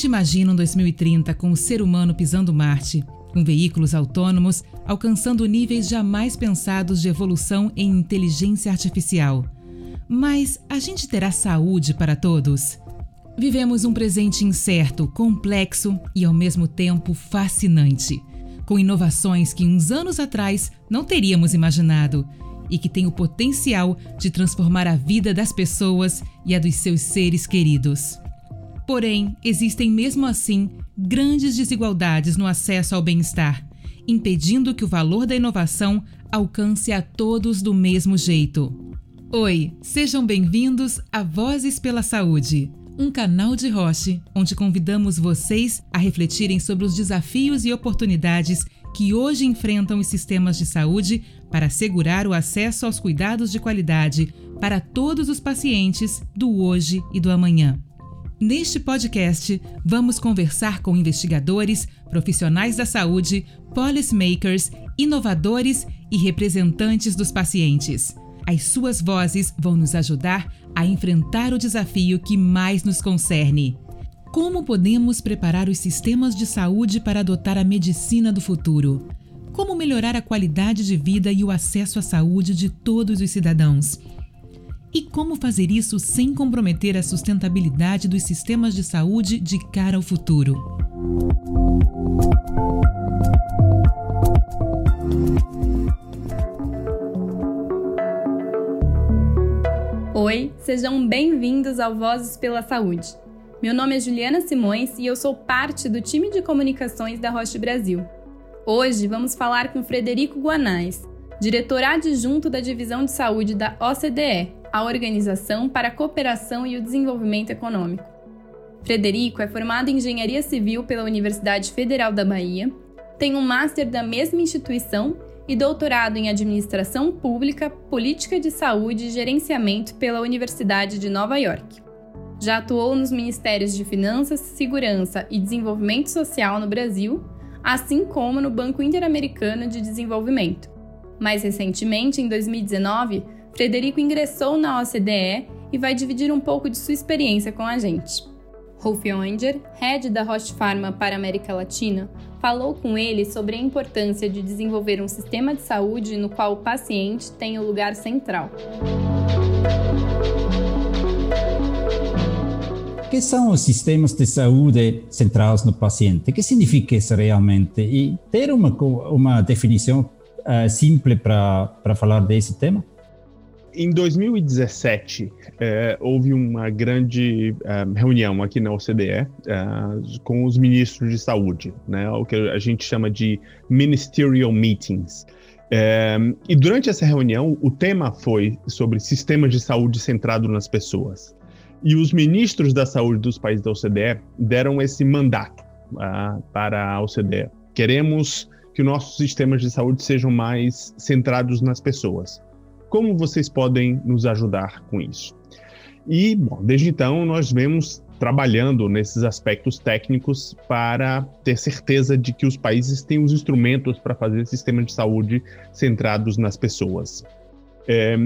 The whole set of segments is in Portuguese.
gente imagina um 2030 com o ser humano pisando Marte, com veículos autônomos alcançando níveis jamais pensados de evolução em inteligência artificial. Mas a gente terá saúde para todos? Vivemos um presente incerto, complexo e ao mesmo tempo fascinante, com inovações que uns anos atrás não teríamos imaginado e que tem o potencial de transformar a vida das pessoas e a dos seus seres queridos. Porém, existem mesmo assim grandes desigualdades no acesso ao bem-estar, impedindo que o valor da inovação alcance a todos do mesmo jeito. Oi, sejam bem-vindos a Vozes pela Saúde, um canal de Roche onde convidamos vocês a refletirem sobre os desafios e oportunidades que hoje enfrentam os sistemas de saúde para assegurar o acesso aos cuidados de qualidade para todos os pacientes do hoje e do amanhã. Neste podcast, vamos conversar com investigadores, profissionais da saúde, policymakers, inovadores e representantes dos pacientes. As suas vozes vão nos ajudar a enfrentar o desafio que mais nos concerne como podemos preparar os sistemas de saúde para adotar a medicina do futuro? Como melhorar a qualidade de vida e o acesso à saúde de todos os cidadãos? E como fazer isso sem comprometer a sustentabilidade dos sistemas de saúde de cara ao futuro? Oi, sejam bem-vindos ao Vozes pela Saúde. Meu nome é Juliana Simões e eu sou parte do time de comunicações da Roche Brasil. Hoje vamos falar com Frederico Guanais, diretor adjunto da Divisão de Saúde da OCDE, a Organização para a Cooperação e o Desenvolvimento Econômico. Frederico é formado em Engenharia Civil pela Universidade Federal da Bahia, tem um master da mesma instituição e doutorado em Administração Pública, Política de Saúde e Gerenciamento pela Universidade de Nova York. Já atuou nos Ministérios de Finanças, Segurança e Desenvolvimento Social no Brasil, assim como no Banco Interamericano de Desenvolvimento. Mais recentemente, em 2019, Frederico ingressou na OCDE e vai dividir um pouco de sua experiência com a gente. Rolf Oenger, head da Roche Pharma para a América Latina, falou com ele sobre a importância de desenvolver um sistema de saúde no qual o paciente tem o lugar central. que são os sistemas de saúde centrados no paciente? O que significa isso realmente? E ter uma, uma definição uh, simples para falar desse tema? Em 2017, eh, houve uma grande eh, reunião aqui na OCDE com os ministros de saúde, né, o que a gente chama de ministerial meetings. e durante essa reunião, o tema foi sobre sistemas de saúde centrado nas pessoas. E os ministros da saúde dos países da OCDE deram esse mandato para a OCDE. Queremos que nossos sistemas de saúde sejam mais centrados nas pessoas. Como vocês podem nos ajudar com isso? E, bom, desde então, nós vemos trabalhando nesses aspectos técnicos para ter certeza de que os países têm os instrumentos para fazer sistemas de saúde centrados nas pessoas. É,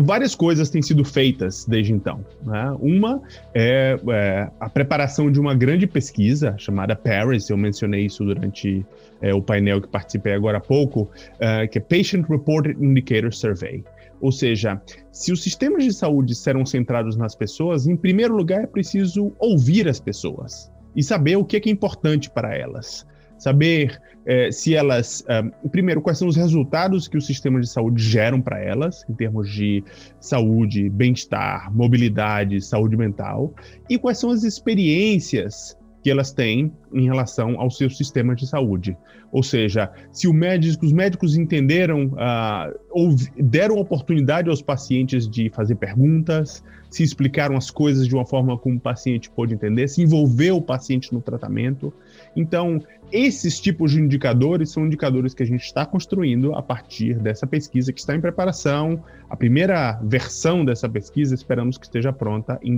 várias coisas têm sido feitas desde então. Né? Uma é, é, a preparação de uma grande pesquisa chamada Paris, eu mencionei isso durante é, o painel que participei agora há pouco, é, que é Patient Reported Indicator Survey. Ou seja, se os sistemas de saúde serão centrados nas pessoas, em primeiro lugar é preciso ouvir as pessoas e saber o que é, que é importante para elas saber é, se elas, um, primeiro, quais são os resultados que os sistemas de saúde geram para elas, em termos de saúde, bem-estar, mobilidade, saúde mental, e quais são as experiências que elas têm em relação ao seu sistema de saúde. Ou seja, se médico, os médicos entenderam, uh, ou deram oportunidade aos pacientes de fazer perguntas, se explicaram as coisas de uma forma como o paciente pôde entender, se envolveu o paciente no tratamento. Então, esses tipos de indicadores são indicadores que a gente está construindo a partir dessa pesquisa que está em preparação. A primeira versão dessa pesquisa esperamos que esteja pronta em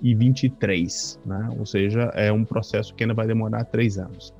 2023, né? ou seja, é um processo que ainda vai demorar três anos.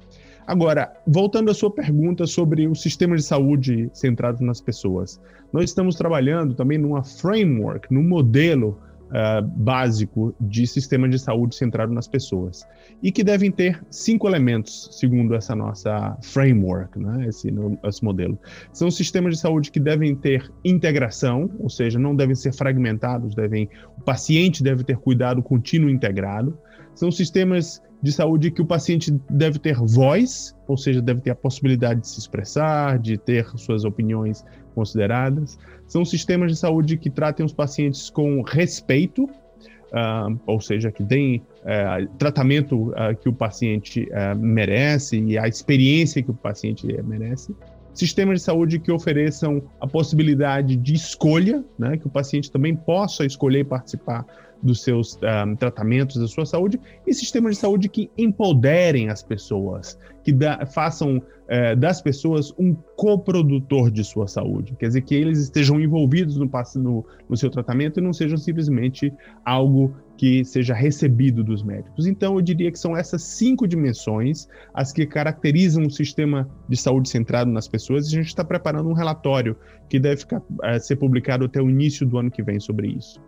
Agora, voltando à sua pergunta sobre o sistema de saúde centrado nas pessoas, nós estamos trabalhando também numa framework, num modelo uh, básico de sistema de saúde centrado nas pessoas e que devem ter cinco elementos, segundo essa nossa framework, né, esse, esse modelo. São sistemas de saúde que devem ter integração, ou seja, não devem ser fragmentados, devem, o paciente deve ter cuidado contínuo integrado. São sistemas de saúde que o paciente deve ter voz, ou seja, deve ter a possibilidade de se expressar, de ter suas opiniões consideradas. São sistemas de saúde que tratem os pacientes com respeito, uh, ou seja, que deem uh, tratamento uh, que o paciente ah, merece e a experiência que o paciente merece. Sistemas de saúde que ofereçam a possibilidade de escolha, né, que o paciente também possa escolher participar dos seus um, tratamentos, da sua saúde, e sistemas de saúde que empoderem as pessoas, que da, façam uh, das pessoas um coprodutor de sua saúde. Quer dizer, que eles estejam envolvidos no, no, no seu tratamento e não sejam simplesmente algo que seja recebido dos médicos. Então, eu diria que são essas cinco dimensões as que caracterizam o sistema de saúde centrado nas pessoas. E a gente está preparando um relatório que deve ficar, uh, ser publicado até o início do ano que vem sobre isso.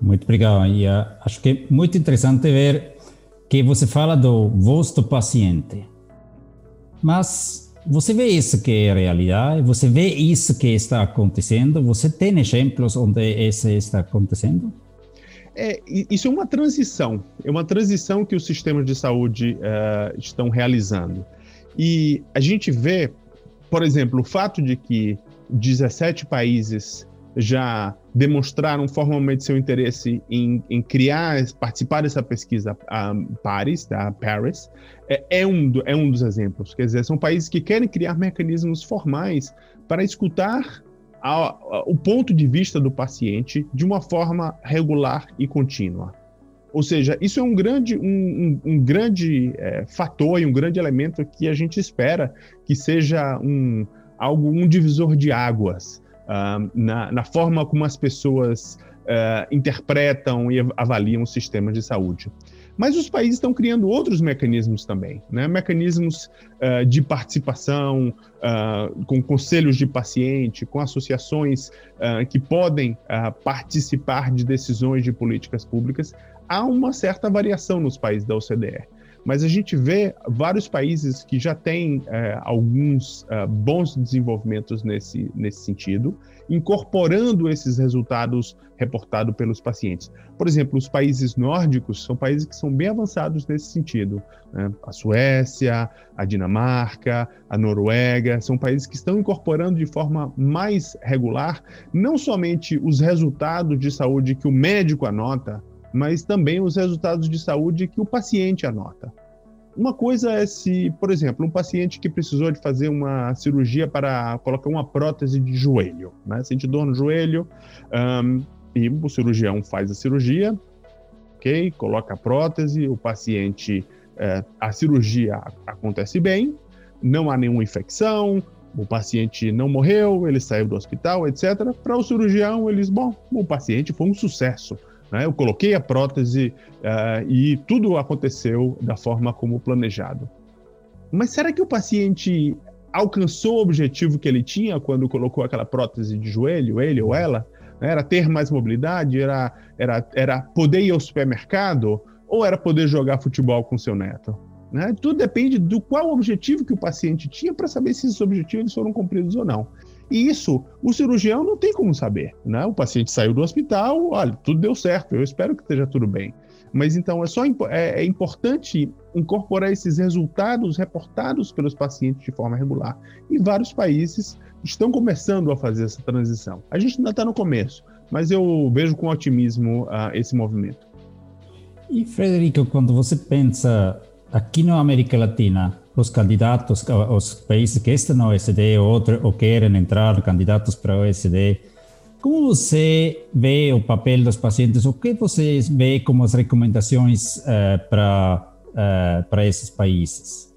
Muito obrigado. E uh, acho que é muito interessante ver que você fala do do paciente. Mas você vê isso que é realidade? Você vê isso que está acontecendo? Você tem exemplos onde isso está acontecendo? É, isso é uma transição. É uma transição que os sistemas de saúde uh, estão realizando. E a gente vê, por exemplo, o fato de que 17 países já demonstraram formalmente seu interesse em, em criar, participar dessa pesquisa um, Paris, da Paris, é, é, um, é um dos exemplos. Quer dizer, são países que querem criar mecanismos formais para escutar a, a, o ponto de vista do paciente de uma forma regular e contínua. Ou seja, isso é um grande, um, um, um grande é, fator e um grande elemento que a gente espera que seja um, algo, um divisor de águas na, na, forma como as pessoas uh, interpretam e avaliam o sistema de saúde. Mas os países estão criando outros mecanismos também, né? mecanismos uh, de participação, uh, com conselhos de paciente, com associações uh, que podem participar de decisões de políticas públicas. Há uma certa variação nos países da OCDE mas a gente vê vários países que já têm é, alguns é, bons desenvolvimentos nesse, nesse sentido, incorporando esses resultados reportados pelos pacientes. Por exemplo, os países nórdicos são países que são bem avançados nesse sentido. Né? A Suécia, a Dinamarca, a Noruega, são países que estão incorporando de forma mais regular não somente os resultados de saúde que o médico anota, mas também os resultados de saúde que o paciente anota. Uma coisa é se, por exemplo, um paciente que precisou de fazer uma cirurgia para colocar uma prótese de joelho, né? Sente dor no joelho, um, e o cirurgião faz a cirurgia, ok? Coloca a prótese, o paciente, é, a cirurgia acontece bem, não há nenhuma infecção, o paciente não morreu, ele saiu do hospital, etc. Para o cirurgião, eles, bom, o paciente foi um sucesso. Né? Eu coloquei a prótese uh, e tudo aconteceu da forma como planejado. Mas será que o paciente alcançou o objetivo que ele tinha quando colocou aquela prótese de joelho, ele ou ela? Era ter mais mobilidade? Era, era, era poder ir ao supermercado? Ou era poder jogar futebol com seu neto? Né? Tudo depende do qual objetivo que o paciente tinha para saber se esses objetivos foram cumpridos ou não. E isso, o cirurgião não tem como saber, né? O paciente saiu do hospital, olha, tudo deu certo, eu espero que esteja tudo bem. Mas então é só é, é importante incorporar esses resultados reportados pelos pacientes de forma regular. E vários países estão começando a fazer essa transição. A gente ainda está no começo, mas eu vejo com otimismo uh, esse movimento. E Frederico, quando você pensa aqui na América Latina, os candidatos, os países que estão na OECD ou, ou querem entrar candidatos para a OECD, como você vê o papel dos pacientes? O que você vê como as recomendações uh, para uh, para esses países?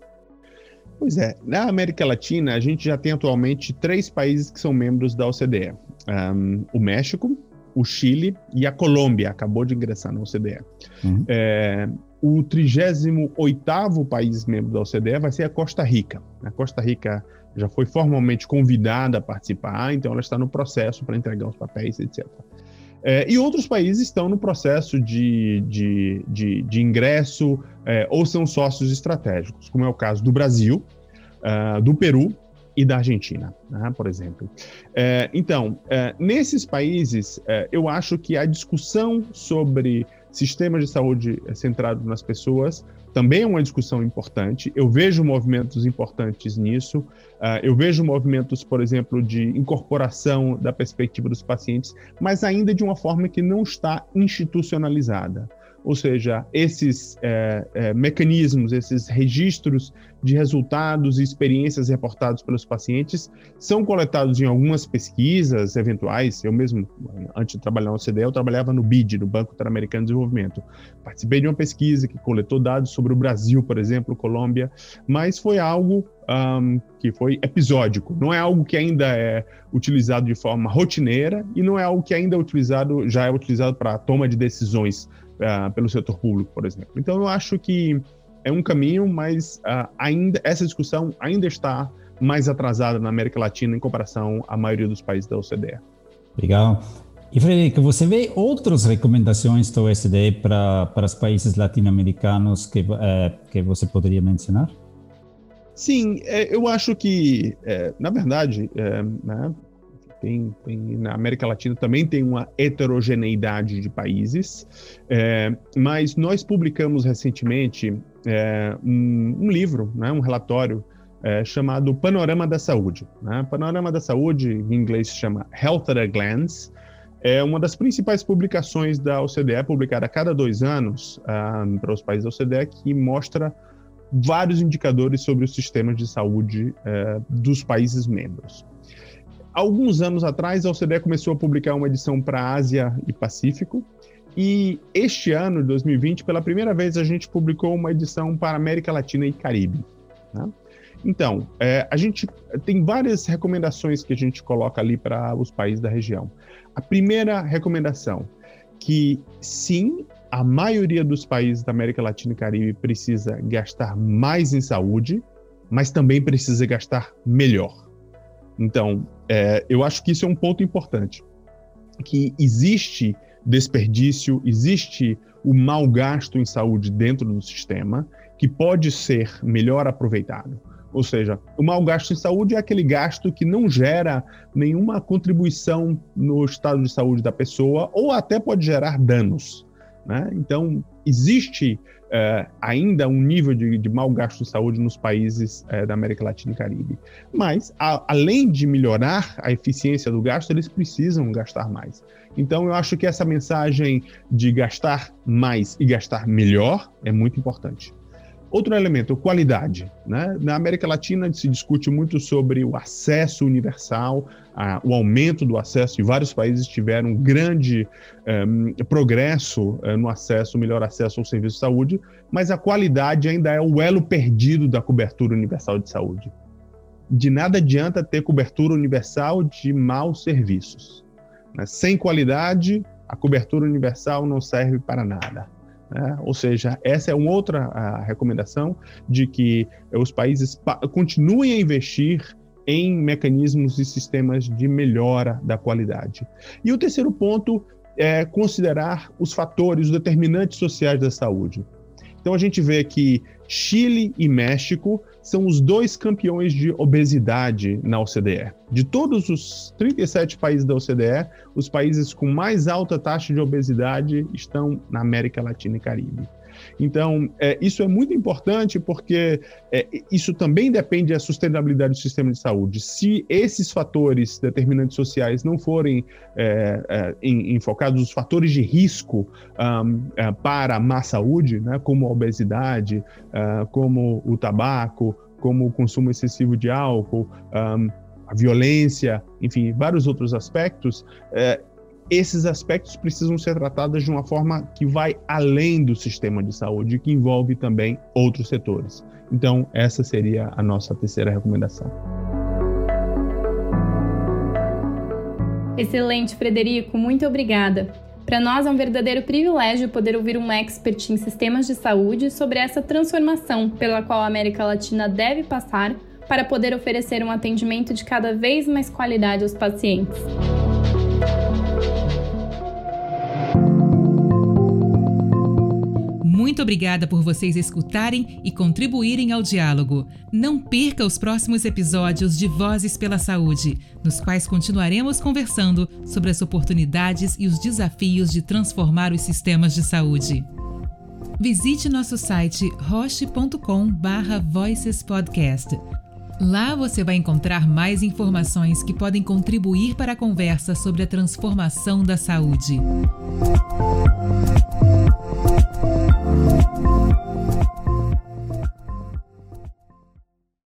Pois é, na América Latina a gente já tem atualmente três países que são membros da OCDE: um, o México, o Chile e a Colômbia acabou de ingressar na OCDE. Uhum. É, o 38º país membro da OCDE vai ser a Costa Rica. A Costa Rica já foi formalmente convidada a participar, então ela está no processo para entregar os papéis, etc. É, e outros países estão no processo de, de, de, de ingresso é, ou são sócios estratégicos, como é o caso do Brasil, uh, do Peru e da Argentina, né, por exemplo. É, então, é, nesses países, é, eu acho que a discussão sobre sistemas de saúde centrados nas pessoas também é uma discussão importante. Eu vejo movimentos importantes nisso. Uh, eu vejo movimentos, por exemplo, de incorporação da perspectiva dos pacientes, mas ainda de uma forma que não está institucionalizada. Ou seja, esses é, é, mecanismos, esses registros de resultados e experiências reportados pelos pacientes são coletados em algumas pesquisas eventuais. Eu mesmo, antes de trabalhar no OCDE, eu trabalhava no BID, no Banco Interamericano de Desenvolvimento. Participei de uma pesquisa que coletou dados sobre o Brasil, por exemplo, Colômbia, mas foi algo um, que foi episódico. Não é algo que ainda é utilizado de forma rotineira e não é algo que ainda é utilizado, já é utilizado para toma de decisões uh, pelo setor público, por exemplo. Então, eu acho que é um caminho, mas uh, ainda essa discussão ainda está mais atrasada na América Latina em comparação à maioria dos países da OCDE. Legal. E Frederico, você vê outras recomendações do OCDE para, para os países latino-americanos que, é, que você poderia mencionar? Sim, é, eu acho que, é, na verdade, né, tem, tem, na América Latina também tem uma heterogeneidade de países, é, mas nós publicamos recentemente é, um, um, livro, né, um relatório é, chamado Panorama da Saúde. Né? Panorama da Saúde, em inglês se chama Health at a Glance, é uma das principais publicações da OCDE, publicada a cada dois anos um, para os países da OCDE, que mostra vários indicadores sobre os sistemas de saúde é, dos países membros alguns anos atrás, a OCDE começou a publicar uma edição para Ásia e Pacífico. E este ano, 2020, pela primeira vez, a gente publicou uma edição para América Latina e Caribe. Né? Então, é, a gente tem várias recomendações que a gente coloca ali para os países da região. A primeira recomendação, que sim, a maioria dos países da América Latina e Caribe precisa gastar mais em saúde, mas também precisa gastar melhor. Então, é, eu acho que isso é um ponto importante. Que existe desperdício, existe o mau gasto em saúde dentro do sistema, que pode ser melhor aproveitado. Ou seja, o mau gasto em saúde é aquele gasto que não gera nenhuma contribuição no estado de saúde da pessoa ou até pode gerar danos. Né? Então, existe é, ainda um nível de, de mau gasto de saúde nos países é, da América Latina e Caribe. Mas, a, além de melhorar a eficiência do gasto, eles precisam gastar mais. Então, eu acho que essa mensagem de gastar mais e gastar melhor é muito importante. Outro elemento, qualidade. Né? Na América Latina se discute muito sobre o acesso universal, a, o aumento do acesso, e vários países tiveram um grande um, eh, progresso uh, no acesso, melhor acesso ao serviço de saúde, mas a qualidade ainda é o elo perdido da cobertura universal de saúde. De nada adianta ter cobertura universal de maus serviços. Né? Sem qualidade, a cobertura universal não serve para nada. Né? Ou seja, essa é uma outra recomendação de que os países continuem a investir em mecanismos e sistemas de melhora da qualidade. E o terceiro ponto é considerar os fatores, os determinantes sociais da saúde. Então a gente vê que Chile e México são os dois campeões de obesidade na OCDE. De todos os 37 países da OCDE, os países com mais alta taxa de obesidade estão na América Latina e Caribe. Então, é, isso é muito importante porque é, isso também depende da sustentabilidade do sistema de saúde. Se esses fatores determinantes sociais não forem é, é enfocados, os fatores de risco um, é, para a má saúde, né, como a obesidade, uh, como o tabaco, como o consumo excessivo de álcool, um, a violência, enfim, vários outros aspectos, é, esses aspectos precisam ser tratados de uma forma que vai além do sistema de saúde, que envolve também outros setores. Então, essa seria a nossa terceira recomendação. Excelente, Frederico, muito obrigada. Para nós é um verdadeiro privilégio poder ouvir um expert em sistemas de saúde sobre essa transformação pela qual a América Latina deve passar para poder oferecer um atendimento de cada vez mais qualidade aos pacientes. Muito obrigada por vocês escutarem e contribuírem ao diálogo. Não perca os próximos episódios de Vozes pela Saúde, nos quais continuaremos conversando sobre as oportunidades e os desafios de transformar os sistemas de saúde. Visite nosso site roche.com/voicespodcast. Lá você vai encontrar mais informações que podem contribuir para a conversa sobre a transformação da saúde.